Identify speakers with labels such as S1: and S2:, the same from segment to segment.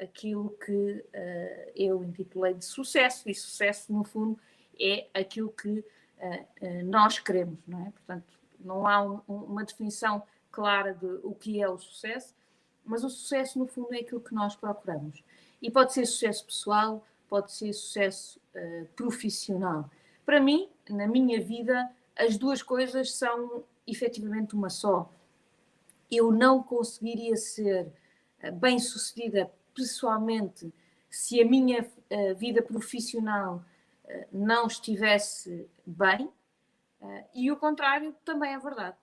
S1: aquilo que uh, eu intitulei de sucesso, e sucesso, no fundo, é aquilo que uh, nós queremos, não é? Portanto, não há um, uma definição clara de o que é o sucesso, mas o sucesso, no fundo, é aquilo que nós procuramos. E pode ser sucesso pessoal, pode ser sucesso uh, profissional. Para mim, na minha vida, as duas coisas são efetivamente uma só. Eu não conseguiria ser bem-sucedida pessoalmente se a minha uh, vida profissional não estivesse bem, e o contrário também é verdade.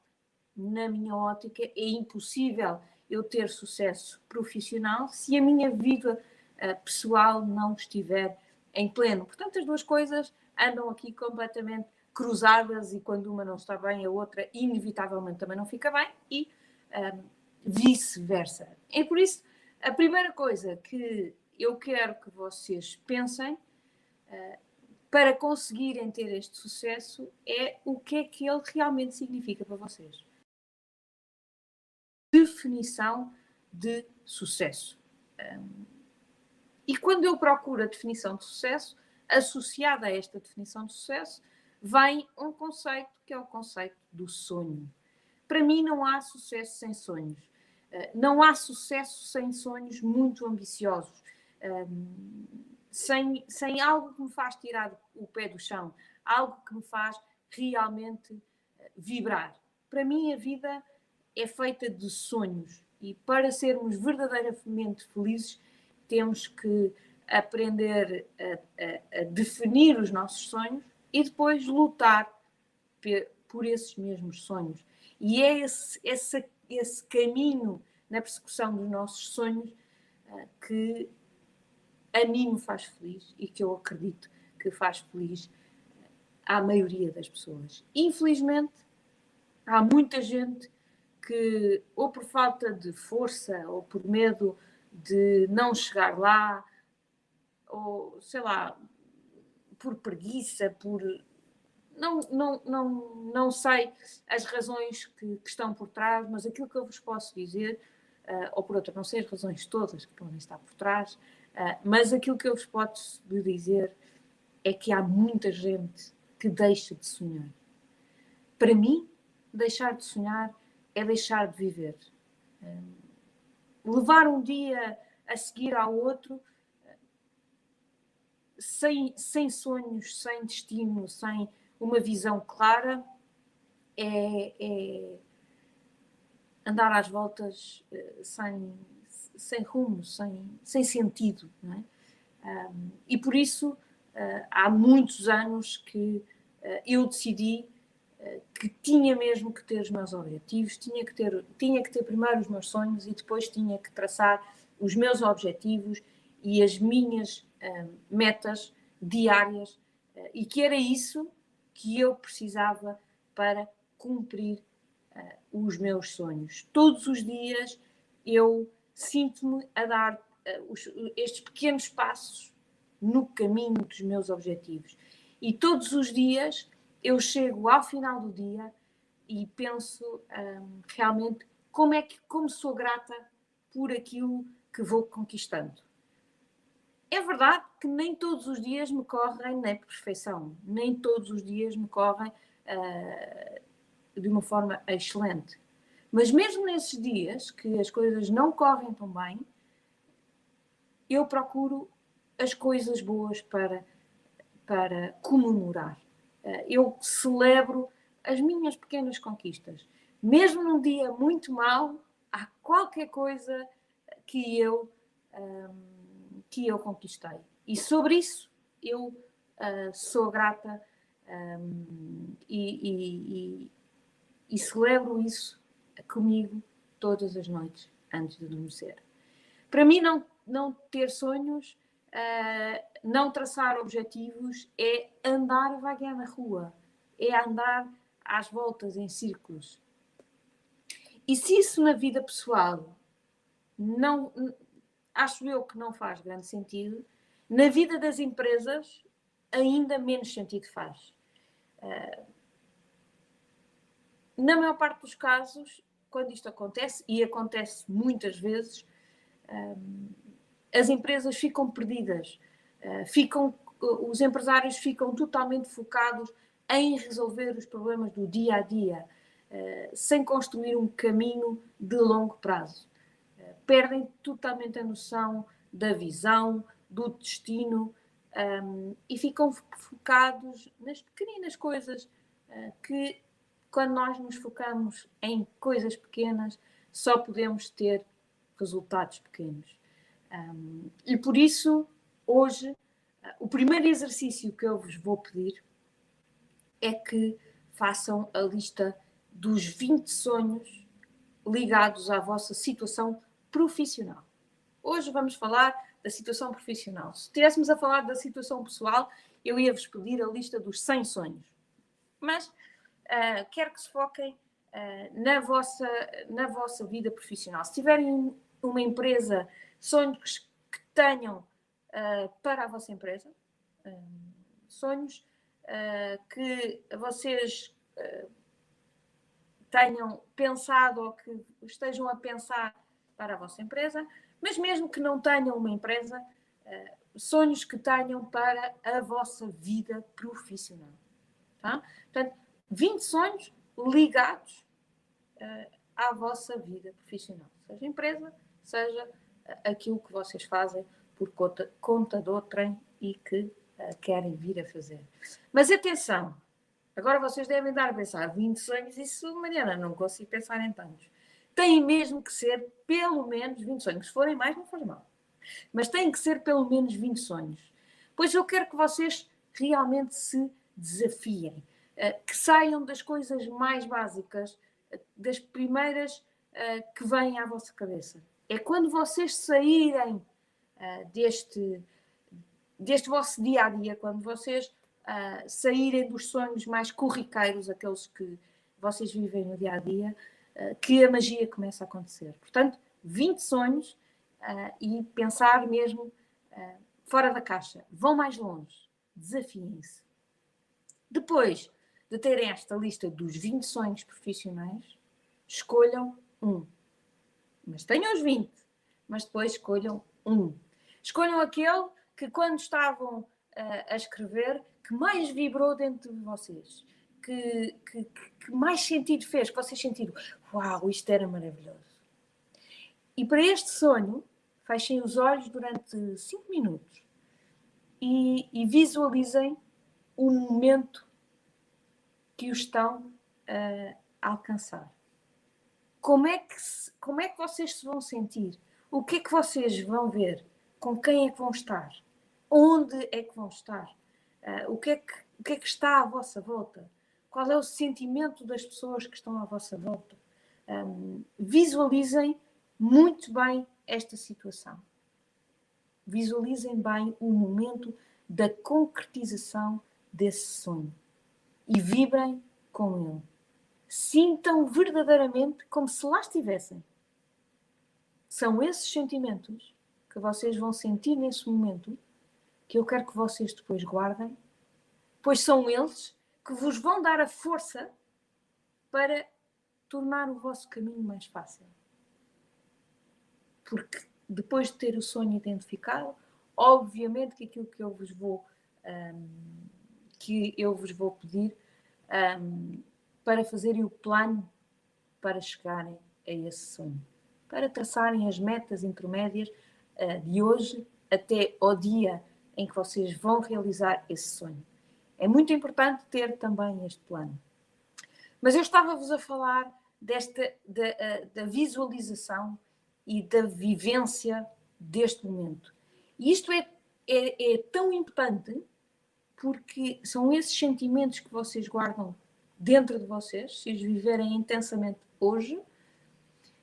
S1: Na minha ótica, é impossível eu ter sucesso profissional se a minha vida pessoal não estiver em pleno. Portanto, as duas coisas andam aqui completamente cruzadas e quando uma não está bem, a outra inevitavelmente também não fica bem e vice-versa. É por isso, a primeira coisa que eu quero que vocês pensem uh, para conseguirem ter este sucesso é o que é que ele realmente significa para vocês. Definição de sucesso. Um, e quando eu procuro a definição de sucesso, associada a esta definição de sucesso, vem um conceito que é o conceito do sonho. Para mim, não há sucesso sem sonhos. Eh, não há sucesso sem sonhos muito ambiciosos, ehm, sem, sem algo que me faz tirar o pé do chão, algo que me faz realmente eh, vibrar. Para mim, a vida é feita de sonhos e para sermos verdadeiramente felizes, temos que aprender a, a, a definir os nossos sonhos e depois lutar por esses mesmos sonhos. E é esse, esse, esse caminho na persecução dos nossos sonhos uh, que a mim me faz feliz e que eu acredito que faz feliz à maioria das pessoas. Infelizmente, há muita gente que, ou por falta de força, ou por medo de não chegar lá, ou sei lá, por preguiça, por. Não, não, não, não sei as razões que, que estão por trás, mas aquilo que eu vos posso dizer, uh, ou por outra, não sei as razões todas que podem estar por trás, uh, mas aquilo que eu vos posso dizer é que há muita gente que deixa de sonhar. Para mim, deixar de sonhar é deixar de viver. Uh, levar um dia a seguir ao outro sem, sem sonhos, sem destino, sem uma visão clara, é, é andar às voltas eh, sem, sem rumo, sem, sem sentido. Não é? E por isso, uh, há muitos anos que uh, eu decidi que tinha mesmo que ter os meus objetivos, tinha que ter, tinha que ter primeiro os meus sonhos e depois tinha que traçar os meus objetivos e as minhas metas diárias e que era isso que eu precisava para cumprir uh, os meus sonhos. Todos os dias eu sinto-me a dar os, estes pequenos passos no caminho dos meus objetivos. E todos os dias eu chego ao final do dia e penso um, realmente como é que como sou grata por aquilo que vou conquistando. É verdade que nem todos os dias me correm na perfeição, nem todos os dias me correm uh, de uma forma excelente. Mas mesmo nesses dias que as coisas não correm tão bem, eu procuro as coisas boas para, para comemorar. Eh, eu celebro as minhas pequenas conquistas. Mesmo num dia muito mau, há qualquer coisa que eu, ehm, que eu conquistei. E sobre isso eu uh, sou grata um, e, e, e celebro isso comigo todas as noites antes de adormecer. Para mim, não, não ter sonhos uh, não traçar objetivos é andar a vaguear na rua, é andar às voltas em círculos. E se isso na vida pessoal não acho eu que não faz grande sentido, na vida das empresas ainda menos sentido faz. Uh, na maior parte dos casos, quando isto acontece, e acontece muitas vezes, um, as empresas ficam perdidas, uh, ficam, os empresários ficam totalmente focados em resolver os problemas do dia a dia, uh, sem construir um caminho de longo prazo. Uh, perdem totalmente a noção da visão, do destino um, e ficam focados nas pequeninas coisas que, quando nós nos focamos em coisas pequenas, só podemos ter resultados pequenos. Um, e por isso, hoje, uh, o primeiro exercício que eu vos vou pedir é que façam a lista dos 20 sonhos ligados à vossa situação profissional. Hoje vamos falar da situação profissional. Se estivéssemos a falar da situação pessoal, eu ia-vos pedir a lista dos 100 sonhos. Mas uh, quero que se foquem uh, na, vossa, na vossa vida profissional. Se tiverem uma empresa, sonhos que tenham uh, para a vossa empresa, sonhos que vocês tenham pensado ou que estejam a pensar para a vossa empresa, mas mesmo que não tenham uma empresa, sonhos que tenham para a vossa vida profissional. Tá? Portanto, 20 sonhos ligados à vossa vida profissional, seja empresa, seja aquilo que vocês fazem por conta, conta de outrem e que querem vir a fazer. Mas atenção, agora vocês devem dar a pensar 20 sonhos, isso, Mariana, não consigo pensar em tantos. Tem mesmo que ser pelo menos 20 sonhos. Se forem mais, não faz mal. Mas tem que ser pelo menos 20 sonhos. Pois eu quero que vocês realmente se desafiem, uh, que saiam das coisas mais básicas, uh, das primeiras que vêm à vossa cabeça é quando vocês saírem deste, deste vosso dia a dia, quando vocês saírem dos sonhos mais corriqueiros, aqueles que vocês vivem no dia a dia, que a magia começa a acontecer. Portanto, 20 sonhos e pensar mesmo fora da caixa. Vão mais longe, desafiem-se. Depois de terem esta lista dos 20 sonhos profissionais, escolham um mas tenham os 20, mas depois escolham um. Escolham aquele que, quando estavam uh, a escrever, que mais vibrou dentro de vocês, que, que, que, mais sentido fez, que vocês sentiram, uau, isto era maravilhoso. E para este sonho, fechem os olhos durante 5 minutos e, e, visualizem o momento que o estão uh, a alcançar como é, que, como é que vocês se vão sentir? O que é que vocês vão ver? Com quem é que vão estar? Onde é que vão estar? Uh, o, que é que, o que é que está à vossa volta? Qual é o sentimento das pessoas que estão à vossa volta? Um, visualizem muito bem esta situação. Visualizem bem o momento da concretização desse sonho e vibrem com ele sintam verdadeiramente como se lá estivessem. São esses sentimentos que vocês vão sentir nesse momento que eu quero que vocês depois guardem, pois são eles que vos vão dar a força para tornar o vosso caminho mais fácil. Porque depois de ter o sonho identificado, obviamente que aquilo que eu vos vou um, que eu vos vou pedir um, para fazerem o plano para chegarem a esse sonho, para traçarem as metas intermédias uh, de hoje até ao dia em que vocês vão realizar esse sonho. É muito importante ter também este plano. Mas eu estava-vos a falar desta da, da visualização e da vivência deste momento. E isto é, é, é tão importante porque são esses sentimentos que vocês guardam dentro de vocês, se os viverem intensamente hoje,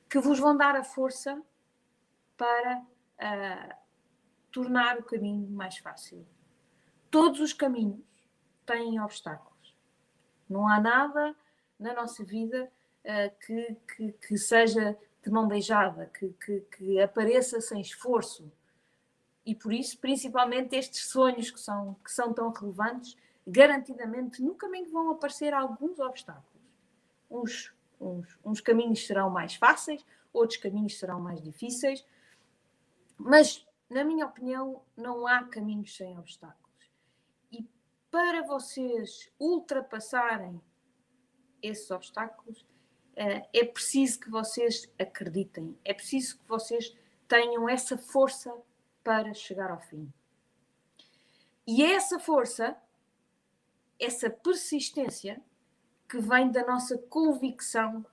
S1: que vos vão dar a força para uh, tornar o caminho mais fácil. Todos os caminhos têm obstáculos. Não há nada na nossa vida uh, que, que, que, seja de mão beijada, que, que, que apareça sem esforço. E por isso, principalmente estes sonhos que são, que são tão relevantes, garantidamente no caminho vão aparecer alguns obstáculos. Uns, uns, uns caminhos serão mais fáceis, outros caminhos serão mais difíceis, Mas, na minha opinião, não há caminhos sem obstáculos. Para vocês ultrapassarem esses obstáculos, eh, é preciso que vocês acreditem, é preciso que vocês tenham essa força para chegar ao fim. E é essa força, essa persistência, que vem da nossa convicção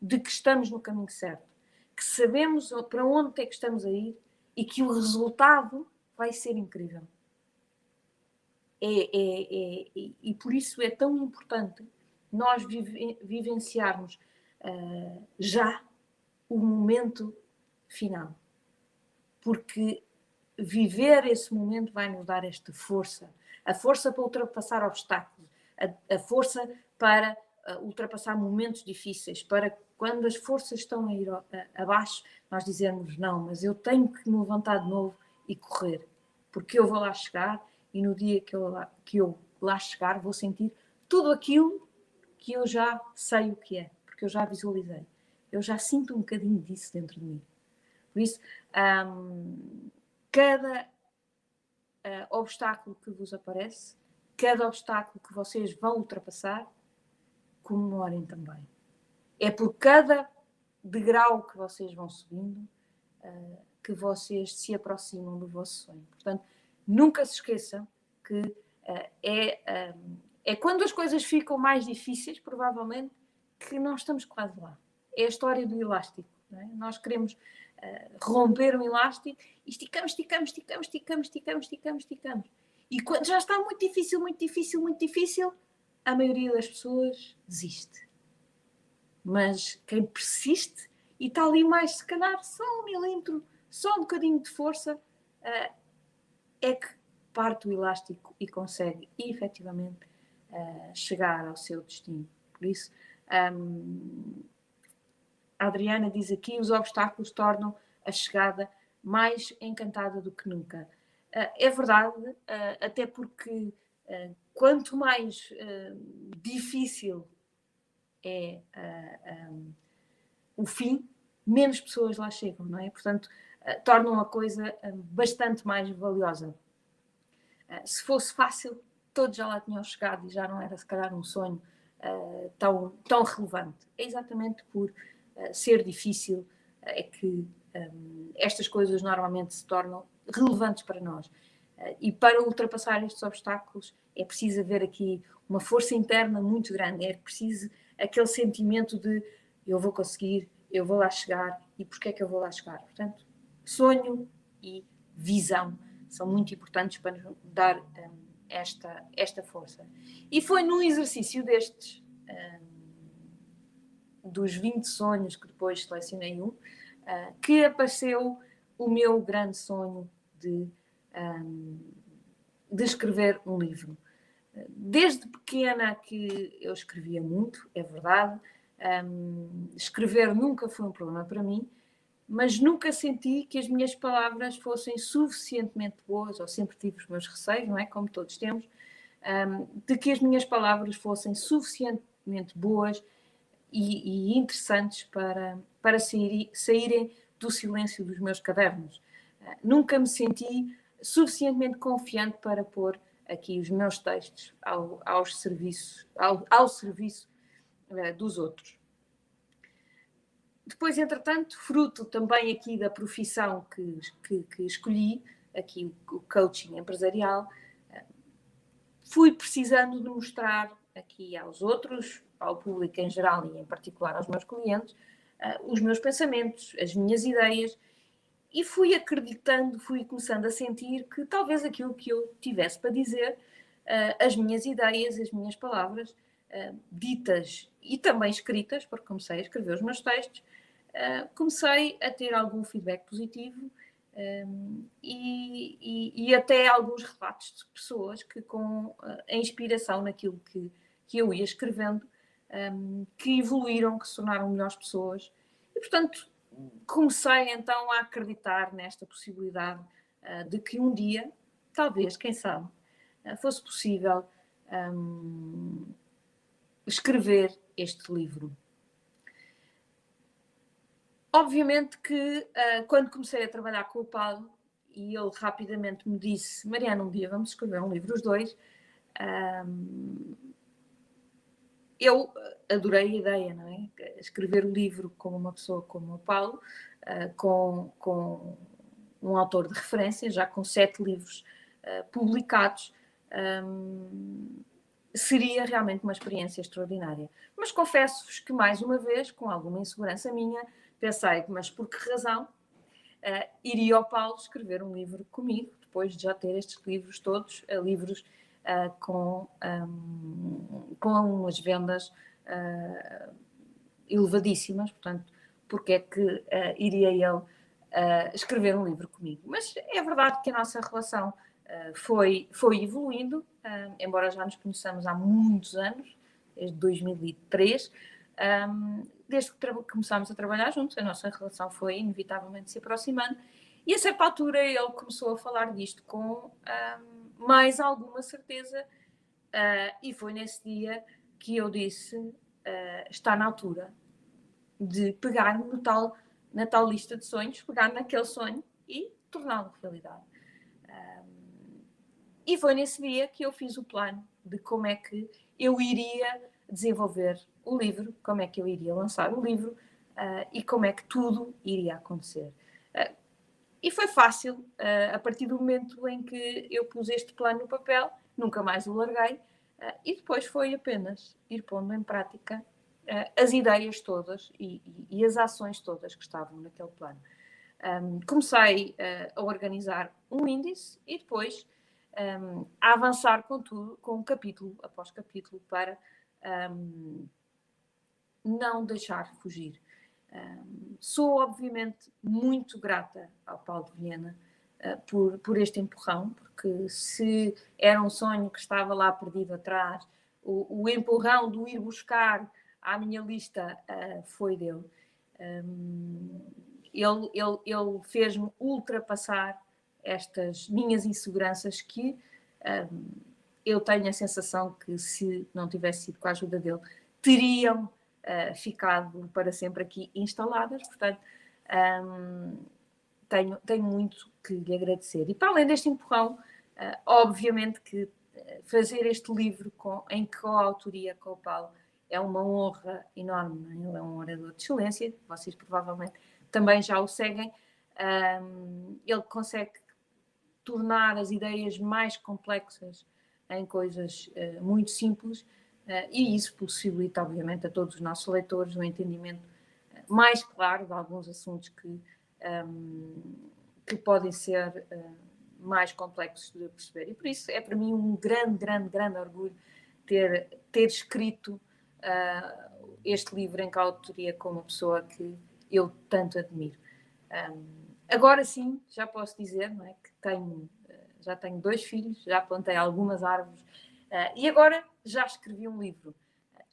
S1: de que estamos no caminho certo, que sabemos para onde é que estamos a ir e que o resultado vai ser incrível. É, é, é, e por isso é tão importante nós vive, vivenciarmos uh, já o momento final. Porque viver esse momento vai nos dar esta força. A força para ultrapassar obstáculos, a, a força para uh, ultrapassar momentos difíceis, para quando as forças estão a ir a, a, abaixo, nós dizermos não, mas eu tenho que me levantar de novo e correr, porque eu vou lá chegar e no dia que eu lá, que eu lá chegar vou sentir tudo aquilo que eu já sei o que é, porque eu já visualizei. Eu já sinto um bocadinho disso dentro de mim. Por isso, um, cada uh, obstáculo que vos aparece, cada obstáculo que vocês vão ultrapassar, comemorem também. É por cada degrau que vocês vão subindo uh, que vocês se aproximam do vosso sonho. Portanto, nunca se esqueçam que uh, é, um, é quando as coisas ficam mais difíceis, provavelmente, que nós estamos quase lá. É a história do elástico. É? Nós queremos uh, romper um elástico e esticamos, esticamos, esticamos, esticamos, esticamos, esticamos, esticamos. E quando já está muito difícil, muito difícil, muito difícil, a maioria das pessoas desiste. Mas quem persiste e está ali mais, se calhar, só um milímetro, só um bocadinho de força, é que parte o elástico e consegue efetivamente uh, chegar ao seu destino. Por isso, um, a Adriana diz aqui: os obstáculos tornam a chegada mais encantada do que nunca. Uh, é verdade, uh, até porque quanto mais difícil é um, o fim, menos pessoas lá chegam, não é? Portanto, tornam a coisa bastante mais valiosa. se fosse fácil, todos já lá tinham chegado e já não era se calhar um sonho tão, tão relevante. É exatamente por ser difícil é que um, estas coisas normalmente se tornam relevantes para nós. e para ultrapassar estes obstáculos é preciso haver aqui uma força interna muito grande, é preciso aquele sentimento de eu vou conseguir, eu vou lá chegar e porquê é que eu vou lá chegar? Portanto, sonho e visão são muito importantes para nos dar um, esta, esta força. E foi num exercício destes, um, dos 20 sonhos que depois selecionei um, uh, que apareceu o meu grande sonho de, um, de escrever um livro. Desde pequena que eu escrevia muito, é verdade. Um, escrever nunca foi um problema para mim, mas nunca senti que as minhas palavras fossem suficientemente boas, ou sempre tive os meus receios, não é? Como todos temos, de que as minhas palavras fossem suficientemente boas e, e interessantes para, para sair, saírem do silêncio dos meus cadernos. Uh, nunca me senti suficientemente confiante para pôr aqui os meus textos ao, aos serviços, ao, ao serviço uh, dos outros. Depois, entretanto, fruto também aqui da profissão que, que, que escolhi, aqui o, coaching empresarial, eh, fui precisando de mostrar aqui aos outros, ao público em geral e em particular aos meus clientes, eh, os meus pensamentos, as minhas ideias, e fui acreditando, fui começando a sentir que talvez aquilo que eu tivesse para dizer, eh, as minhas ideias, as minhas palavras, ditas e também escritas, porque comecei a escrever os meus textos, uh, comecei a ter algum feedback positivo um, e, e, e, até alguns relatos de pessoas que, com a inspiração naquilo que, que eu ia escrevendo, que evoluíram, que se tornaram melhores pessoas. E, portanto, comecei então a acreditar nesta possibilidade de que um dia, talvez, quem sabe, fosse possível escrever este livro. obviamente que uh, quando comecei a trabalhar com o Paulo, e ele rapidamente me disse: Mariana, um dia vamos escrever um livro, os dois. Eu adorei a ideia, não é? Escrever o um livro com uma pessoa como o Paulo, uh, com, com um autor de referência, já com sete livros publicados, um, seria realmente uma experiência extraordinária. Mas confesso-vos que, mais uma vez, com alguma insegurança minha, pensei, mas por que razão uh, iria ao Paulo escrever um livro comigo, depois de já ter estes livros todos, uh, livros uh, com, um, com umas vendas elevadíssimas, portanto, porque é que iria ele escrever um livro comigo? Mas é verdade que a nossa relação foi, foi evoluindo, embora já nos conheçamos há muitos anos, desde 2003, um, desde que começámos a trabalhar juntos, a nossa relação foi inevitavelmente se aproximando, e a certa altura ele começou a falar disto com um, mais alguma certeza, uh, e foi nesse dia que eu disse: está na altura de pegar no tal, na tal lista de sonhos, pegar naquele sonho e torná-lo realidade. E foi nesse dia que eu fiz o plano de como é que eu iria desenvolver o livro, como é que eu iria lançar o livro uh, e como é que tudo iria acontecer. Uh, e foi fácil, uh, a partir do momento em que eu pus este plano no papel, nunca mais o larguei, e depois foi apenas ir pondo em prática as ideias todas e, e, e, as ações todas que estavam naquele plano. Um, comecei a organizar um índice e depois um, a avançar com tudo, com capítulo após capítulo, para um, não deixar fugir. Um, sou, obviamente, muito grata ao Paulo de Viena uh, por, por este empurrão, porque se era um sonho que estava lá perdido atrás, o, o empurrão do ir buscar à minha lista uh, foi dele. Ele ele, ele fez-me ultrapassar estas minhas inseguranças que um, eu tenho a sensação que se não tivesse sido com a ajuda dele, teriam uh, ficado para sempre aqui instaladas. Portanto, um, tenho, tenho muito que lhe agradecer. E para além deste empurrão, uh, obviamente que eh, fazer este livro com, em coautoria com o Paulo é uma honra enorme. É? Ele é um orador de excelência, vocês provavelmente também já o seguem. Um, ele consegue tornar as ideias mais complexas em coisas uh, muito simples uh, e isso possibilita, obviamente, a todos os nossos leitores um entendimento eh, mais claro de alguns assuntos que, um, ehm, que podem ser uh, mais complexos de perceber. E por isso é para mim um grande, grande, grande orgulho ter, ter escrito este livro em coautoria com uma pessoa que eu tanto admiro. Um, ehm, agora sim, já posso dizer não é, tenho já tenho dois filhos, já plantei algumas árvores uh, e agora já escrevi um livro.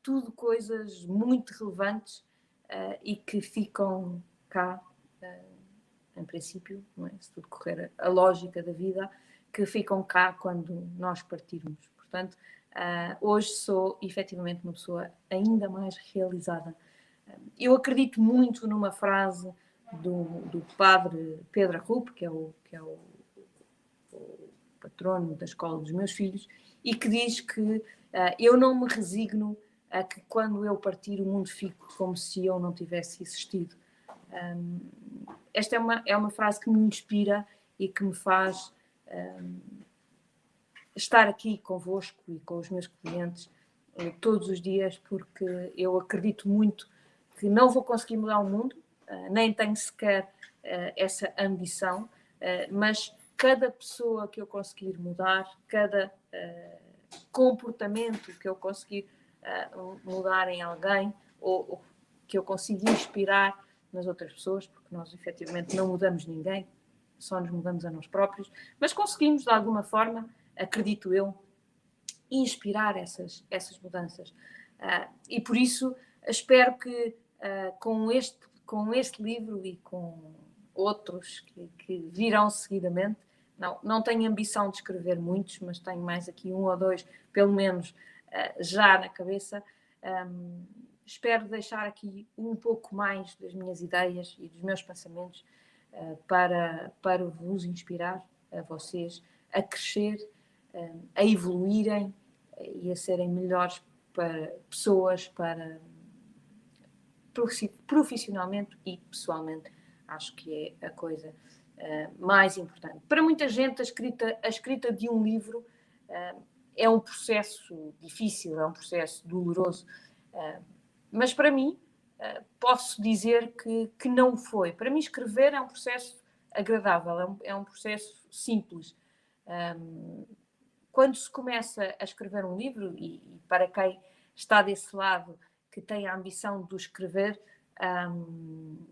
S1: tudo coisas muito relevantes uh, e que ficam cá, em princípio, é? se tudo correr a lógica da vida, que ficam cá quando nós partirmos. Portanto, hoje sou efetivamente uma pessoa ainda mais realizada. Eu acredito muito numa frase do, do padre Pedro Arrupe, que é o, que é o patrono da escola dos meus filhos, e que diz que uh, eu não me resigno a que quando eu partir o mundo fique como se eu não tivesse existido. Um, esta é uma, é uma frase que me inspira e que me faz um, estar aqui convosco e com os meus clientes uh, todos os dias, porque eu acredito muito que não vou conseguir mudar o mundo, uh, nem tenho sequer uh, essa ambição, mas cada pessoa que eu conseguir mudar, cada uh, comportamento que eu conseguir uh, mudar em alguém, ou, ou, que eu consiga inspirar nas outras pessoas, porque nós efetivamente não mudamos ninguém, só nos mudamos a nós próprios, mas conseguimos de alguma forma, acredito eu, inspirar essas, essas mudanças. Uh, e por isso espero que com, este, com este livro e com outros que, que virão seguidamente, não, não tenho ambição de escrever muitos, mas tenho mais aqui um ou dois, pelo menos, uh, já na cabeça. Um, espero deixar aqui um pouco mais das minhas ideias e dos meus pensamentos uh, para, para vos inspirar, a vocês, a crescer, a evoluírem e a serem melhores para pessoas, para profissionalmente e pessoalmente. Acho que é a coisa uh, mais importante. Para muita gente, a escrita, a escrita de um livro uh, é um processo difícil, é um processo doloroso, uh, mas para mim, posso dizer que, que não foi. Para mim, escrever é um processo agradável, é um, é um processo simples. Um, quando se começa a escrever um livro, e, e, para quem está desse lado, que tem a ambição de o escrever, um,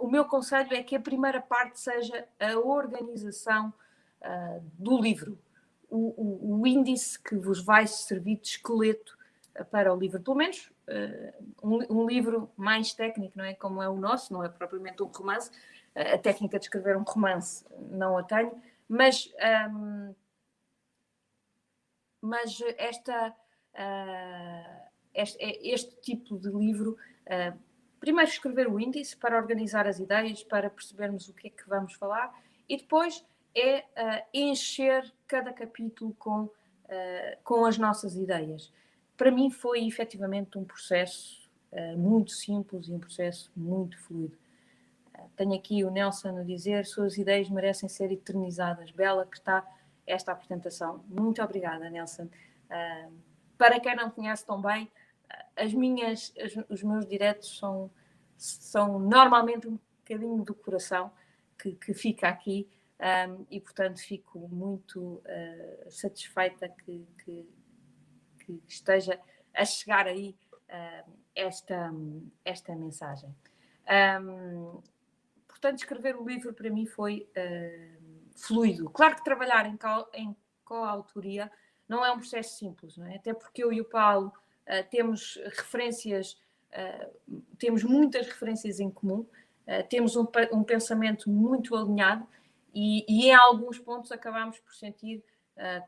S1: o meu conselho é que a primeira parte seja a organização uh, do livro, o, o, o, índice que vos vai servir de esqueleto uh, para o livro, pelo menos uh, um, um, livro mais técnico, não é? Como é o nosso, não é propriamente um romance. a técnica de escrever um romance não a tenho, mas, um, mas esta, este, este, tipo de livro primeiro escrever o índice para organizar as ideias, para percebermos o que é que vamos falar e depois é uh, encher cada capítulo com, uh, com as nossas ideias. Para mim foi efetivamente um processo uh, muito simples e um processo muito fluido. tenho aqui o Nelson a dizer: suas ideias merecem ser eternizadas. Bela que está esta apresentação. Muito obrigada, Nelson. para quem não conhece tão bem, as minhas, as, os meus diretos são, são normalmente um bocadinho do coração que, que fica aqui um, e, portanto, fico muito uh, satisfeita que, que, que, esteja a chegar aí uh, esta, esta mensagem. Um, portanto, escrever o livro para mim foi uh, fluido. Claro que trabalhar em, em coautoria não é um processo simples, não é? até porque eu e o Paulo uh, temos referências, uh, temos muitas referências em comum, uh, temos um, um, pensamento muito alinhado e, e, em alguns pontos acabamos por sentir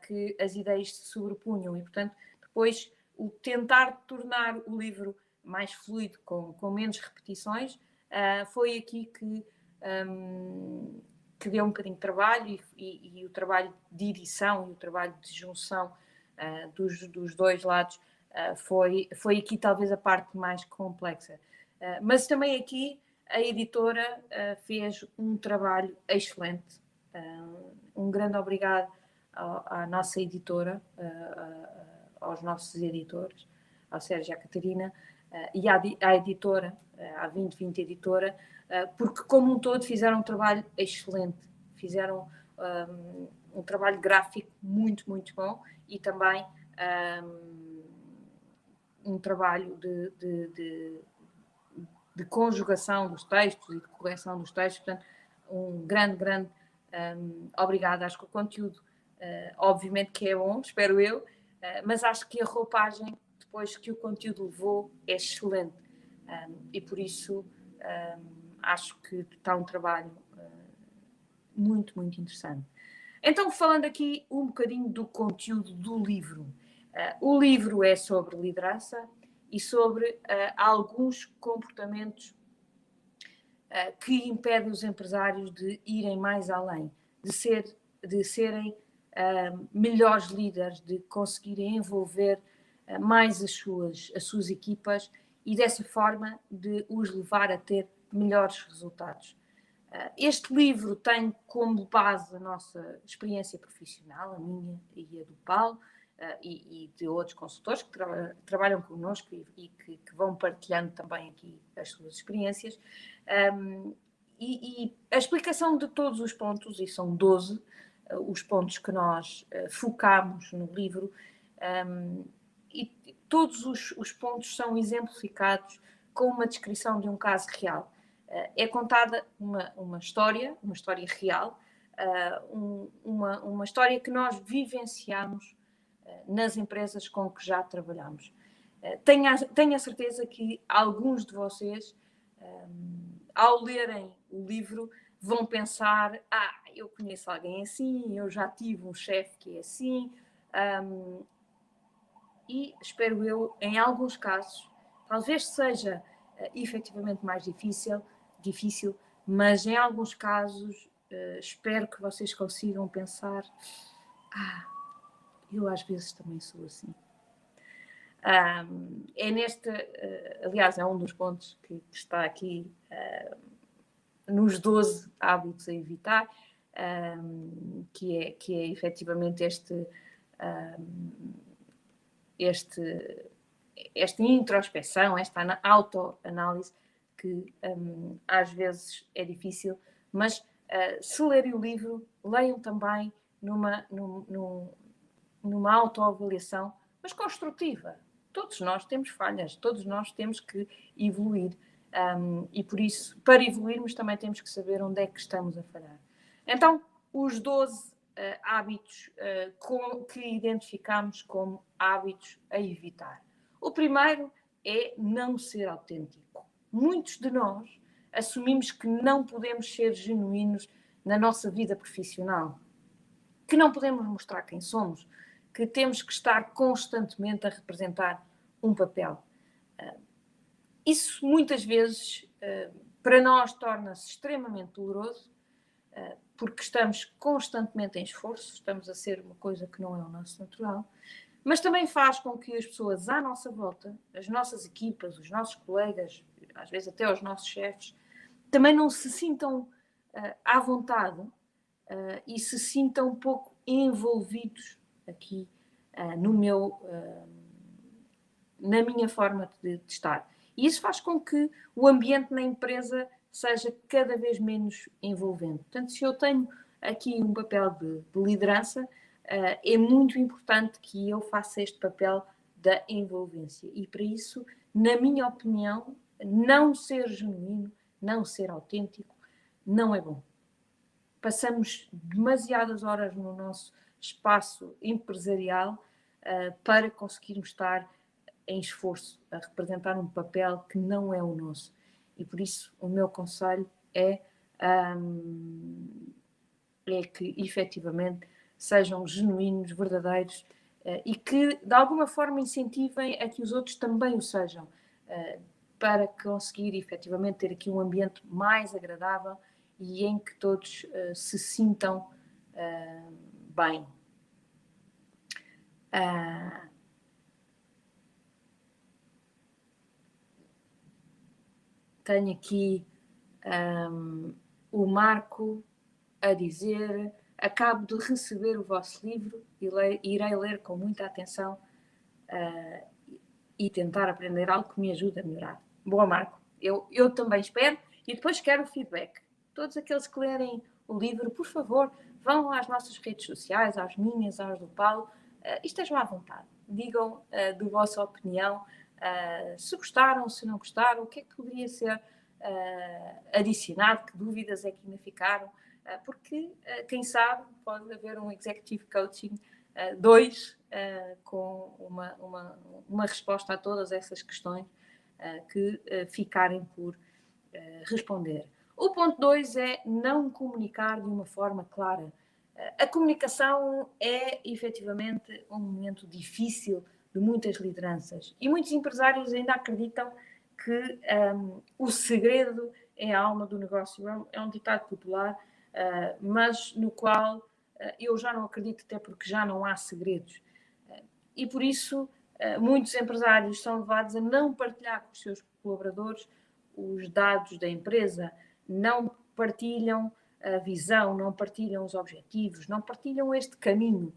S1: que as ideias se sobrepunham e, portanto, depois o tentar tornar o livro mais fluido, com, com menos repetições, foi aqui que, um, que deu um bocadinho de trabalho e, e, e, o trabalho de edição e o trabalho de junção uh, dos, dos dois lados ah, foi, foi aqui talvez a parte mais complexa. Uh, mas também aqui a editora uh, fez um trabalho excelente. um grande obrigado à, nossa editora, aos nossos editores, ao Sérgio e à Catarina, e à, à editora, à 2020 Editora, porque como um todo fizeram um trabalho excelente, fizeram um, um trabalho gráfico muito, muito bom e também um, um trabalho de, de, de, de, conjugação dos textos e de correção dos textos. Portanto, um grande, grande um, obrigado. Acho que o conteúdo, uh, obviamente que é bom, espero eu, uh, mas acho que a roupagem, depois que o conteúdo levou, é excelente. Um, e por isso um, acho que está um trabalho uh, muito, muito interessante. Então, falando aqui um bocadinho do conteúdo do livro. Uh, o livro é sobre liderança e sobre uh, alguns comportamentos uh, que impedem os empresários de irem mais além, de, ser, de serem melhores líderes, de conseguirem envolver mais as suas, as suas equipas e dessa forma de os levar a ter melhores resultados. Este livro tem como base a nossa experiência profissional, a minha e a do Paulo, uh, e, e, de outros consultores que tra trabalham connosco e, e que, que, vão partilhando também aqui as suas experiências. Um, e, e, a explicação de todos os pontos, e são 12 uh, os pontos que nós uh, focamos no livro, um, e todos os, os, pontos são exemplificados com uma descrição de um caso real. Uh, é contada uma, uma história, uma história real, um, uma, uma história que nós vivenciamos nas empresas com que já trabalhamos. Eh, tenho a, tenho a certeza que alguns de vocês, ehm, ao lerem o livro, vão pensar: ah, eu conheço alguém assim, eu já tive um chefe que é assim. Um, ehm, e espero eu, em alguns casos, talvez seja uh, efetivamente mais difícil, difícil, mas em alguns casos uh, espero que vocês consigam pensar: ah, eu às vezes também sou assim. Um, é neste, uh, aliás, é um dos pontos que, que está aqui uh, nos 12 hábitos a evitar, um, que, é, que é efetivamente este, um, este, esta introspeção, esta autoanálise que às vezes é difícil, mas uh, se lerem o livro, leiam também numa, num, numa autoavaliação, mas construtiva, todos nós temos falhas, todos nós temos que evoluir. Um, e por isso, para evoluirmos, também temos que saber onde é que estamos a falhar. Então, os 12 uh, hábitos uh, com, que identificamos como hábitos a evitar. O primeiro é não ser autêntico. Muitos de nós assumimos que não podemos ser genuínos na nossa vida profissional, que não podemos mostrar quem somos, que temos que estar constantemente a representar um papel. Ah, isso muitas vezes ah, para nós torna-se extremamente doloroso, ah, porque estamos constantemente em esforço, estamos a ser uma coisa que não é o nosso natural, mas também faz com que as pessoas à nossa volta, as nossas equipas, os nossos colegas, às vezes até os nossos chefes, também não se sintam à vontade e se sintam um pouco envolvidos aqui uh, no meu na minha forma de, de estar. E isso faz com que o ambiente na empresa seja cada vez menos envolvente. Portanto, se eu tenho aqui um papel de, de liderança, uh, é muito importante que eu faça este papel da envolvência. E para isso, na minha opinião, não ser genuíno, não ser autêntico, não é bom. Passamos demasiadas horas no nosso espaço empresarial uh, para conseguirmos estar em esforço a representar um papel que não é o nosso. E por isso o meu conselho é, um, é que efetivamente sejam genuínos, verdadeiros uh, e que de alguma forma incentivem a que os outros também o sejam, uh, para conseguir efetivamente ter aqui um ambiente mais agradável e em que todos se sintam bem. Uh, tenho aqui um, o Marco a dizer: Acabo de receber o vosso livro e irei ler com muita atenção uh, e tentar aprender algo que me ajude a melhorar. Boa, Marco. Eu, eu também espero e depois quero o feedback. Todos aqueles que lerem o livro, por favor, vão às nossas redes sociais, às minhas, às do Paulo, uh, estejam à vontade. Digam uh, do vossa opinião Uh, se gostaram, se não gostaram, o que é que poderia ser adicionado, que dúvidas é que ainda ficaram, porque quem sabe pode haver um Executive Coaching 2 com uma, uma, uma resposta a todas essas questões que ficarem por responder. O ponto 2 é não comunicar de uma forma clara. A comunicação é efetivamente um momento difícil de muitas lideranças. E muitos empresários ainda acreditam que um, o segredo é a alma do negócio. É um, é ditado popular, uh, mas no qual uh, eu já não acredito, até porque já não há segredos. Uh, e por isso, muitos empresários são levados a não partilhar com os seus colaboradores os dados da empresa, não partilham a visão, não partilham os objetivos, não partilham este caminho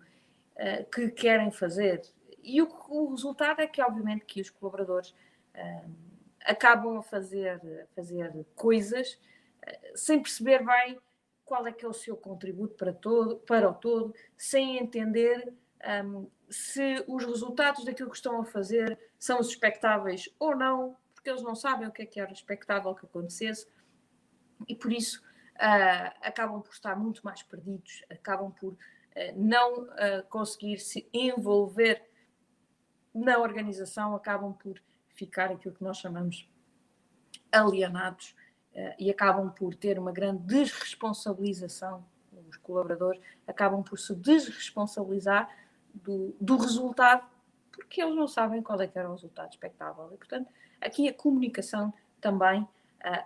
S1: que querem fazer. E o, o, resultado é que, obviamente, que os colaboradores uh, acabam a fazer, fazer coisas uh, sem perceber bem qual é que é o seu contributo para, todo, para o todo, sem entender um, se os resultados daquilo que estão a fazer são os expectáveis ou não, porque eles não sabem o que é que era expectável que acontecesse, e por isso uh, acabam por estar muito mais perdidos, acabam por uh, não uh, conseguir se envolver na organização acabam por ficar aquilo que nós chamamos alienados e acabam por ter uma grande desresponsabilização. Os colaboradores acabam por se desresponsabilizar do, do resultado porque eles não sabem qual é que era o resultado expectável. E, portanto, aqui a comunicação também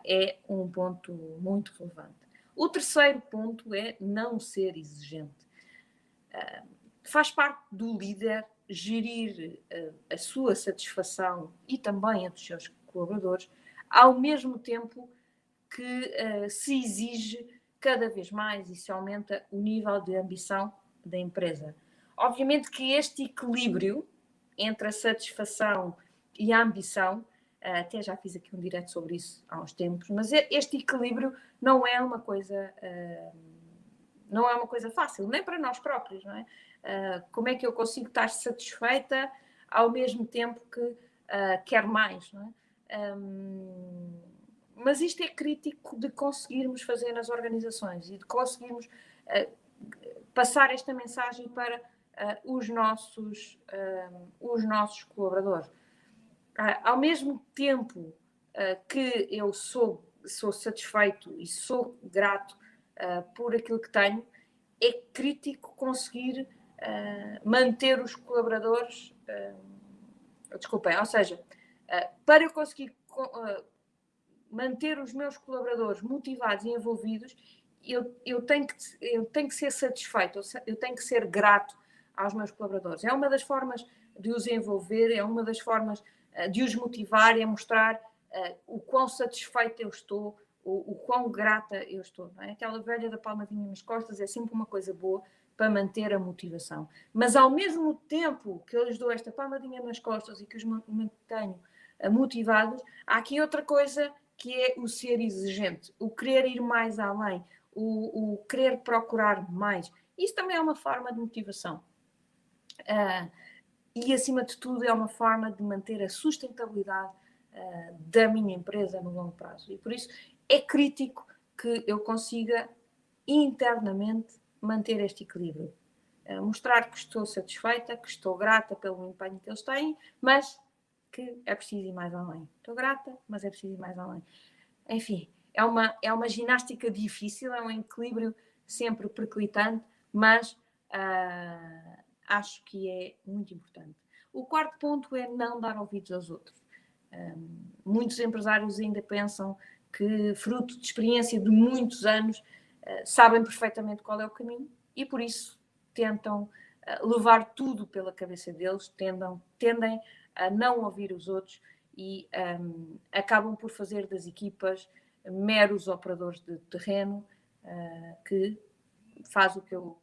S1: é um ponto muito relevante. O terceiro ponto é não ser exigente. Uh, faz parte do líder gerir uh, a sua satisfação e também a dos seus colaboradores, ao mesmo tempo que se exige cada vez mais e se aumenta o nível de ambição da empresa. Obviamente que este equilíbrio entre a satisfação e a ambição, até já fiz aqui um direto sobre isso há uns tempos, mas este equilíbrio não é uma coisa eh, não é uma coisa fácil, nem para nós próprios, não é? Eh, como é que eu consigo estar satisfeita ao mesmo tempo que quero mais, não é? Mas isto é crítico de conseguirmos fazer nas organizações e de conseguirmos passar esta mensagem para os, nossos, os nossos colaboradores. Uh, ao mesmo tempo que eu sou, sou satisfeito e sou grato por aquilo que tenho, é crítico conseguir manter os colaboradores. desculpem, ou seja, para eu conseguir manter os meus colaboradores motivados e envolvidos, eu, eu, tenho que, eu tenho que ser satisfeito, eu tenho que ser grato aos meus colaboradores. É uma das formas de os envolver, é uma das formas de os motivar, é mostrar uh, o quão satisfeita eu estou, o, o quão grata eu estou. É? Aquela velha da palmadinha nas costas é sempre uma coisa boa para manter a motivação. Mas ao mesmo tempo que eu lhes dou esta palmadinha nas costas e que os mantenho uh, motivados, há aqui outra coisa que é o ser exigente, o querer ir mais além, o, o querer procurar mais. Isso também é uma forma de motivação. Uh, e, acima de tudo, é uma forma de manter a sustentabilidade uh, da minha empresa no longo prazo. E por isso é crítico que eu consiga internamente manter este equilíbrio. Uh, mostrar que estou satisfeita, que estou grata pelo empenho que eles têm, mas que é preciso ir mais além. Estou grata, mas é preciso ir mais além. Enfim, é uma, é uma ginástica difícil, é um equilíbrio sempre perclitante, mas uh, acho que é muito importante. O quarto ponto é não dar ouvidos aos outros. Um, muitos empresários ainda pensam que, fruto de experiência de muitos anos, uh, sabem perfeitamente qual é o caminho e, por isso, tentam uh, levar tudo pela cabeça deles, tendam, tendem a não ouvir os outros e um, acabam por fazer das equipas meros operadores de terreno uh, que faz o que eu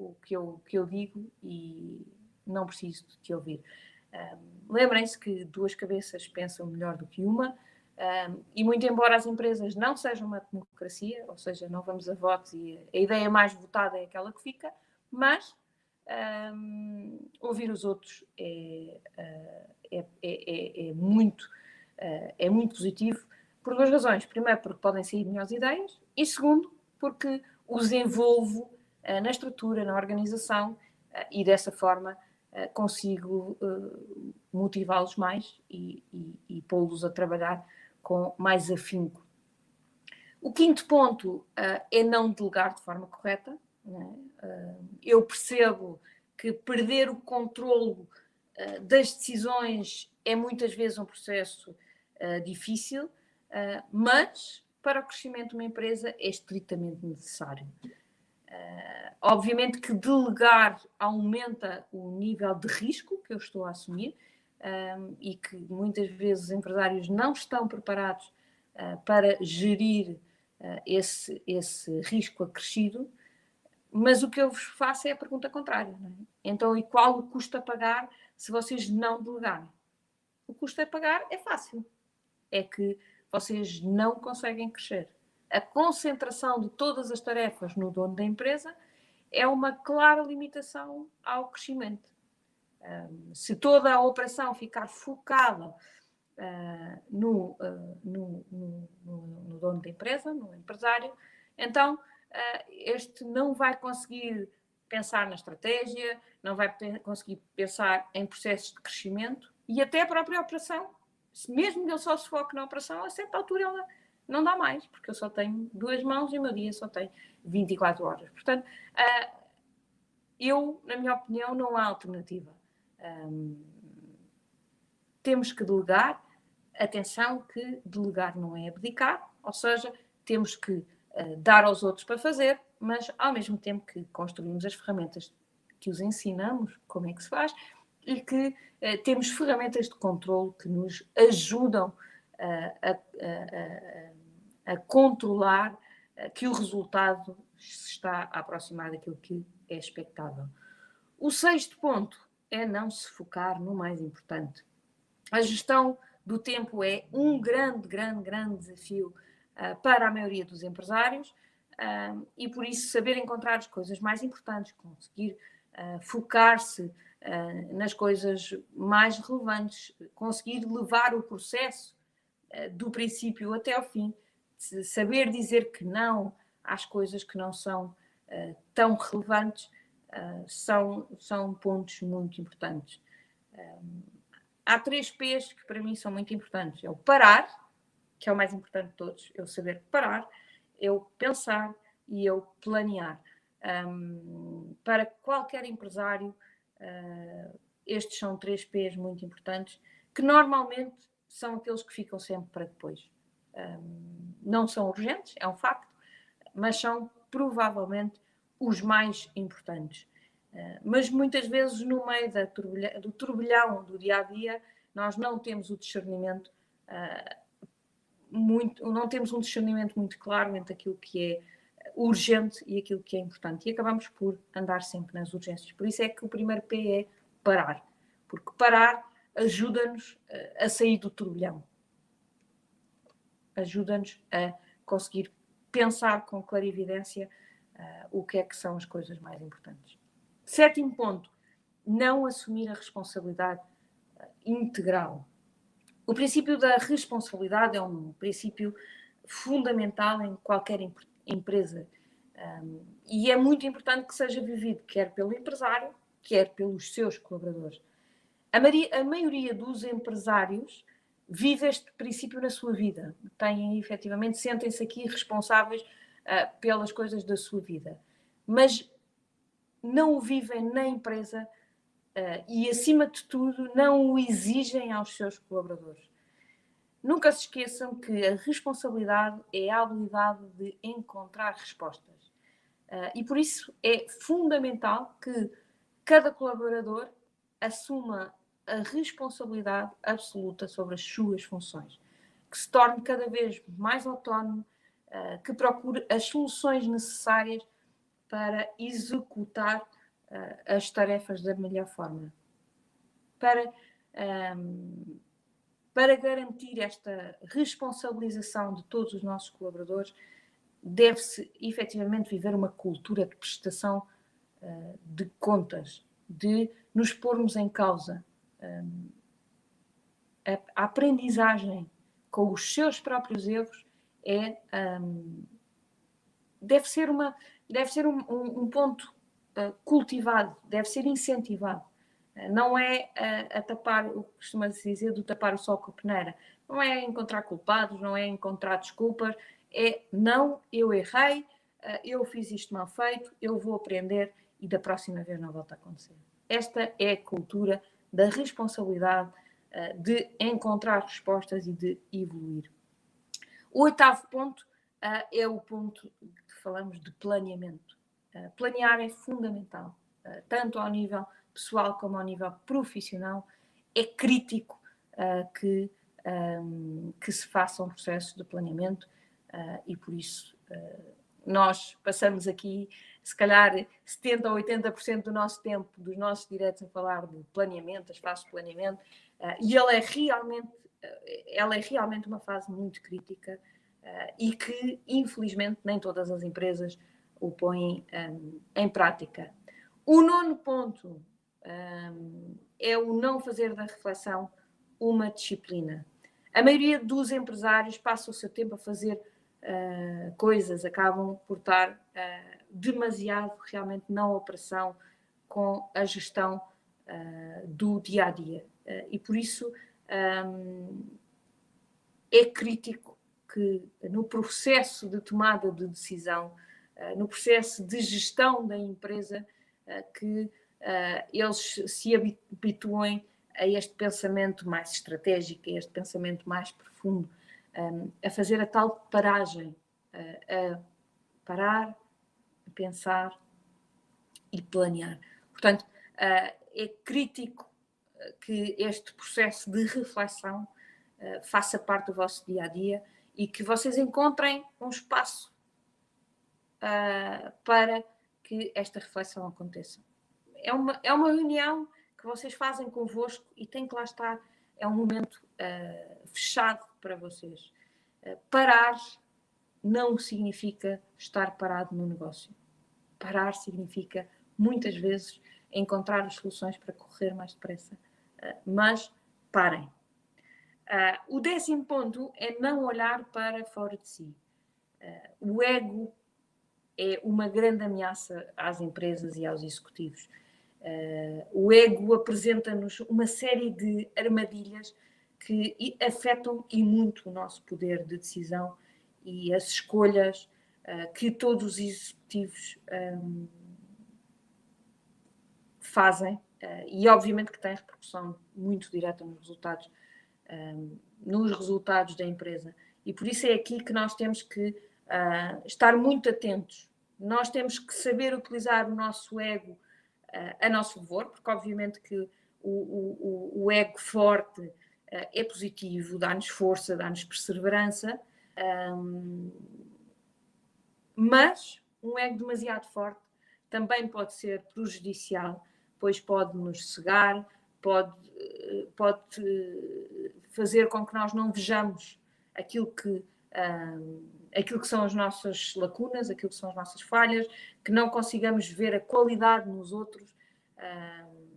S1: o que eu, que eu digo e não preciso de te ouvir. Um, Lembrem-se que duas cabeças pensam melhor do que uma, um, e muito embora as empresas não sejam uma democracia, ou seja, não vamos a votos e a ideia mais votada é aquela que fica, mas um, ouvir os outros é, uh, é, é, é, muito, uh, é muito positivo por duas razões. Primeiro, porque podem sair melhores ideias, e segundo, porque os envolvo na estrutura, na organização, uh, e dessa forma uh, consigo motivá-los mais e, e, e pô-los a trabalhar com mais afinco. O quinto ponto é não delegar de forma correta. É? eu percebo que perder o controlo das decisões é muitas vezes um processo difícil, mas para o crescimento de uma empresa é estritamente necessário. Uh, obviamente que delegar aumenta o nível de risco que eu estou a assumir um, ehm, e que muitas vezes os empresários não estão preparados uh, para gerir uh, esse, esse risco acrescido, mas o que eu vos faço é a pergunta contrária. É? Então, e qual o custo a pagar se vocês não delegarem? O custo a pagar é fácil, é que vocês não conseguem crescer a concentração de todas as tarefas no dono da empresa é uma clara limitação ao crescimento. Se toda a operação ficar focada uh, no, uh, no, no, no, dono da empresa, no empresário, então uh, este não vai conseguir pensar na estratégia, não vai conseguir pensar em processos de crescimento e até a própria operação. Mesmo que ele só se foque na operação, a certa altura ele não dá mais, porque eu só tenho duas mãos e o meu dia só tem 24 horas. Portanto, uh, eu, na minha opinião, não há alternativa. Um, temos que delegar. Atenção que delegar não é abdicar, ou seja, temos que uh, dar aos outros para fazer, mas ao mesmo tempo que construímos as ferramentas que os ensinamos como é que se faz e que uh, temos ferramentas de controle que nos ajudam uh, a, a, a, a, controlar que o resultado se está a aproximar daquilo que é expectável. O sexto ponto é não se focar no mais importante. A gestão do tempo é um grande, grande, grande desafio uh, para a maioria dos empresários uh, e por isso saber encontrar as coisas mais importantes, conseguir uh, focar-se nas coisas mais relevantes, conseguir levar o processo do princípio até ao fim, saber dizer que não às coisas que não são tão relevantes uh, são, são pontos muito importantes. Um, há três P's que para mim são muito importantes. É o parar, que é o mais importante de todos, eu saber parar, eu pensar e eu planear. Um, para qualquer empresário, uh, estes são três P's muito importantes, que normalmente são aqueles que ficam sempre para depois. Um, não são urgentes, é um facto, mas são provavelmente os mais importantes. Uh, mas muitas vezes, no meio turbilha, do turbilhão do dia a dia, nós não temos o discernimento uh, muito, não temos um discernimento muito claro entre aquilo que é urgente e aquilo que é importante. E acabamos por andar sempre nas urgências. Por isso é que o primeiro P é parar. Porque parar ajuda-nos uh, a sair do turbilhão. Ajuda-nos a conseguir pensar com clarividência uh, o que é que são as coisas mais importantes. Sétimo ponto, não assumir a responsabilidade uh, integral. O princípio da responsabilidade é um princípio fundamental em qualquer empresa um, e é muito importante que seja vivido quer pelo empresário, quer pelos seus colaboradores. A maioria dos empresários vive este princípio na sua vida, têm efetivamente, sentem-se aqui responsáveis uh, pelas coisas da sua vida, mas não o vivem na empresa uh, e, acima de tudo, não o exigem aos seus colaboradores. Nunca se esqueçam que a responsabilidade é a habilidade de encontrar respostas. Uh, e por isso é fundamental que cada colaborador assuma a responsabilidade absoluta sobre as suas funções, que se torne cada vez mais autónomo, uh, que procure as soluções necessárias para executar uh, as tarefas da melhor forma. Para, ehm, para garantir esta responsabilização de todos os nossos colaboradores, deve-se efetivamente viver uma cultura de prestação uh, de contas, de nos pormos em causa. A, a aprendizagem com os seus próprios erros é deve ser uma deve ser um, um, ponto uh, cultivado deve ser incentivado. Uh, não é uh, a tapar o que costuma-se dizer do tapar o sol com a peneira. Não é encontrar culpados não é encontrar desculpas é não eu errei eu fiz isto mal feito eu vou aprender e da próxima vez não volta a acontecer. Esta é a cultura da responsabilidade de encontrar respostas e de evoluir o oitavo ponto uh, é o ponto que falamos de planeamento. Uh, planear é fundamental, uh, tanto ao nível pessoal como ao nível profissional. É crítico que, um, que se faça um processo de planeamento e por isso nós passamos aqui, se calhar, 70% ou 80% do nosso tempo, dos nossos diretos a falar de planeamento, as fases de planeamento, e ele é realmente ela é realmente uma fase muito crítica uh, e que, infelizmente, nem todas as empresas o põem um, em prática. O nono ponto um, é o não fazer da reflexão uma disciplina. A maioria dos empresários passa o seu tempo a fazer uh, coisas, acabam por estar uh, demasiado realmente na operação com a gestão uh, do dia a dia. e por isso um, é crítico que no processo de tomada de decisão, uh, no processo de gestão da empresa, uh, que uh, eles se habituem a este pensamento mais estratégico, a este pensamento mais profundo, um, a fazer a tal paragem, uh, a parar, pensar e planear. Portanto, uh, é crítico que este processo de reflexão uh, faça parte do vosso dia a dia e que vocês encontrem um espaço uh, para que esta reflexão aconteça. É uma, é uma reunião que vocês fazem convosco e tem que lá estar. É um momento uh, fechado para vocês. parar não significa estar parado no negócio. Parar significa, muitas vezes, encontrar as soluções para correr mais depressa ah, mas parem. Uh, o décimo ponto é não olhar para fora de si. Uh, o ego é uma grande ameaça às empresas e aos executivos. O ego apresenta-nos uma série de armadilhas que afetam e muito o nosso poder de decisão e as escolhas que todos os executivos um, fazem Uh, e obviamente que tem repercussão muito direta nos resultados, um, nos resultados da empresa. E por isso é aqui que nós temos que uh, estar muito atentos. Nós temos que saber utilizar o nosso ego uh, a nosso favor, porque obviamente que o, o, o ego forte é positivo, dá-nos força, dá-nos perseverança, um, mas um ego demasiado forte também pode ser prejudicial depois pode nos cegar, pode, pode fazer com que nós não vejamos aquilo que, um, aquilo que são as nossas lacunas, aquilo que são as nossas falhas, que não consigamos ver a qualidade nos outros, um,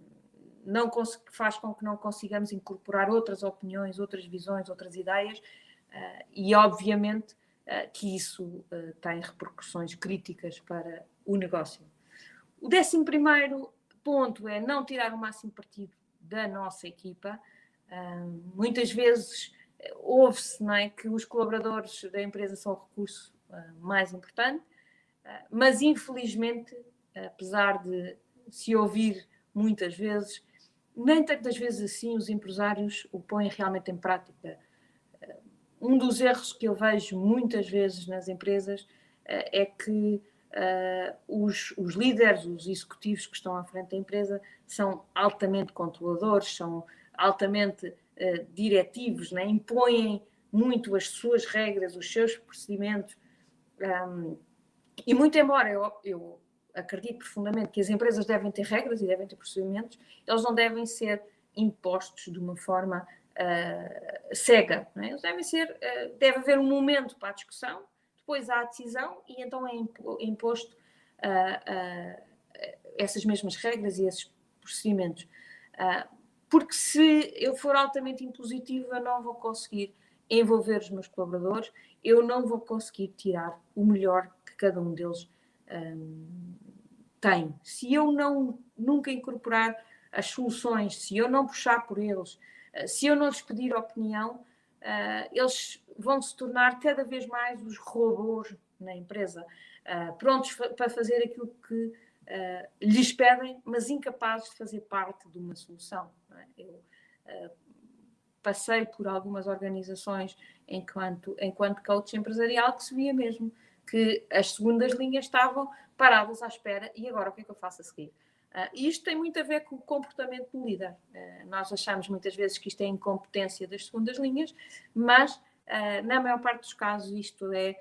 S1: não faz com que não consigamos incorporar outras opiniões, outras visões, outras ideias, uh, e obviamente que isso uh, tem repercussões críticas para o negócio. O décimo primeiro ponto é não tirar o máximo partido da nossa equipa. Muitas vezes eh, ouve-se é, que os colaboradores da empresa são o recurso mais importante, mas infelizmente, apesar de se ouvir muitas vezes, nem tantas vezes assim os empresários o põem realmente em prática. Um dos erros que eu vejo muitas vezes nas empresas é que uh, os, os, líderes, os executivos que estão à frente da empresa são altamente controladores, são altamente uh, diretivos, né? impõem muito as suas regras, os seus procedimentos. Um, e muito embora eu, eu acredito profundamente que as empresas devem ter regras e devem ter procedimentos, eles não devem ser impostos de uma forma uh, cega. É? Eles devem ser, uh, deve haver um momento para a discussão, depois há a decisão e então é imposto uh, essas mesmas regras e esses procedimentos. Porque se eu for altamente impositiva, não vou conseguir envolver os meus colaboradores, eu não vou conseguir tirar o melhor que cada um deles um, tem. Se eu não nunca incorporar as soluções, se eu não puxar por eles, se eu não lhes pedir opinião, uh, eles vão se tornar cada vez mais os robôs na empresa, uh, prontos para fazer aquilo que lhes pedem, mas incapazes de fazer parte de uma solução. É? Eu passei por algumas organizações enquanto, enquanto coach empresarial que se via mesmo que as segundas linhas estavam paradas à espera e agora o que é que eu faço a seguir? Uh, isto tem muito a ver com o comportamento do líder. Uh, nós achamos muitas vezes que isto é incompetência das segundas linhas, mas uh, na maior parte dos casos isto é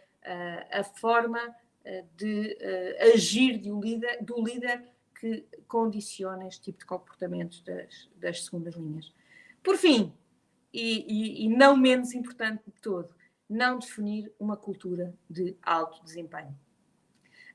S1: a forma de agir um líder, do líder que condiciona este tipo de comportamentos das, das segundas linhas. Por fim, e, e, e não menos importante de todo, não definir uma cultura de alto desempenho.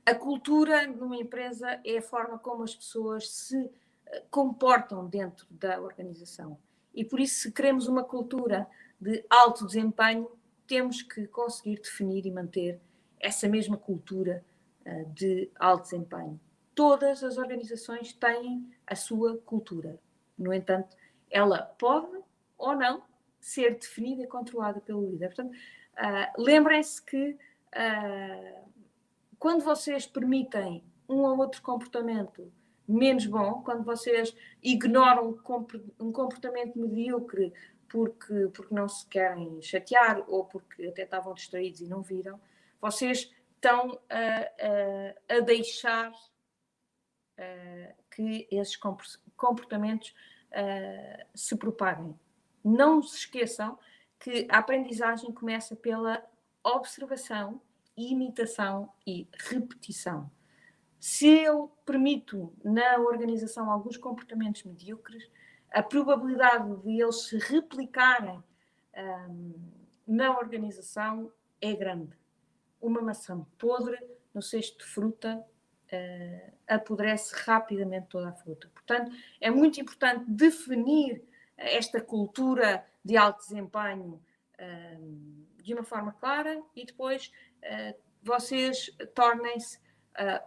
S1: A cultura numa empresa é a forma como as pessoas se eh, comportam dentro da organização. E por isso, se queremos uma cultura de alto desempenho, temos que conseguir definir e manter essa mesma cultura uh, de alto desempenho. Todas as organizações têm a sua cultura. No entanto, ela pode ou não ser definida e controlada pelo líder. Portanto, uh, lembrem-se que uh, quando vocês permitem um ou outro comportamento menos bom, quando vocês ignoram um comportamento medíocre porque, porque não se querem chatear ou porque até estavam distraídos e não viram, vocês estão a, a, a deixar que esses comportamentos se propaguem. Não se esqueçam que a aprendizagem começa pela observação, imitação e repetição. Se eu permito na organização alguns comportamentos medíocres, a probabilidade de eles se replicarem um, na organização é grande. Uma maçã podre no cesto de fruta uh, apodrece rapidamente toda a fruta. Portanto, é muito importante definir esta cultura de alto desempenho uh, de uma forma clara e depois vocês tornem-se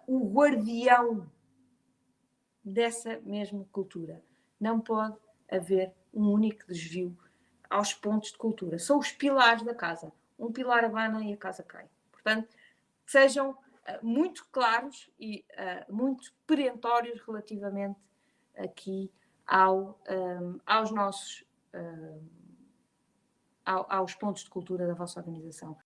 S1: o guardião dessa mesma cultura. Não pode haver um único desvio aos pontos de cultura. São os pilares da casa. Um pilar abana e a casa cai. Portanto, sejam uh, muito claros e uh, muito perentórios relativamente aqui ao, um, aos nossos ao, aos pontos de cultura da vossa organização.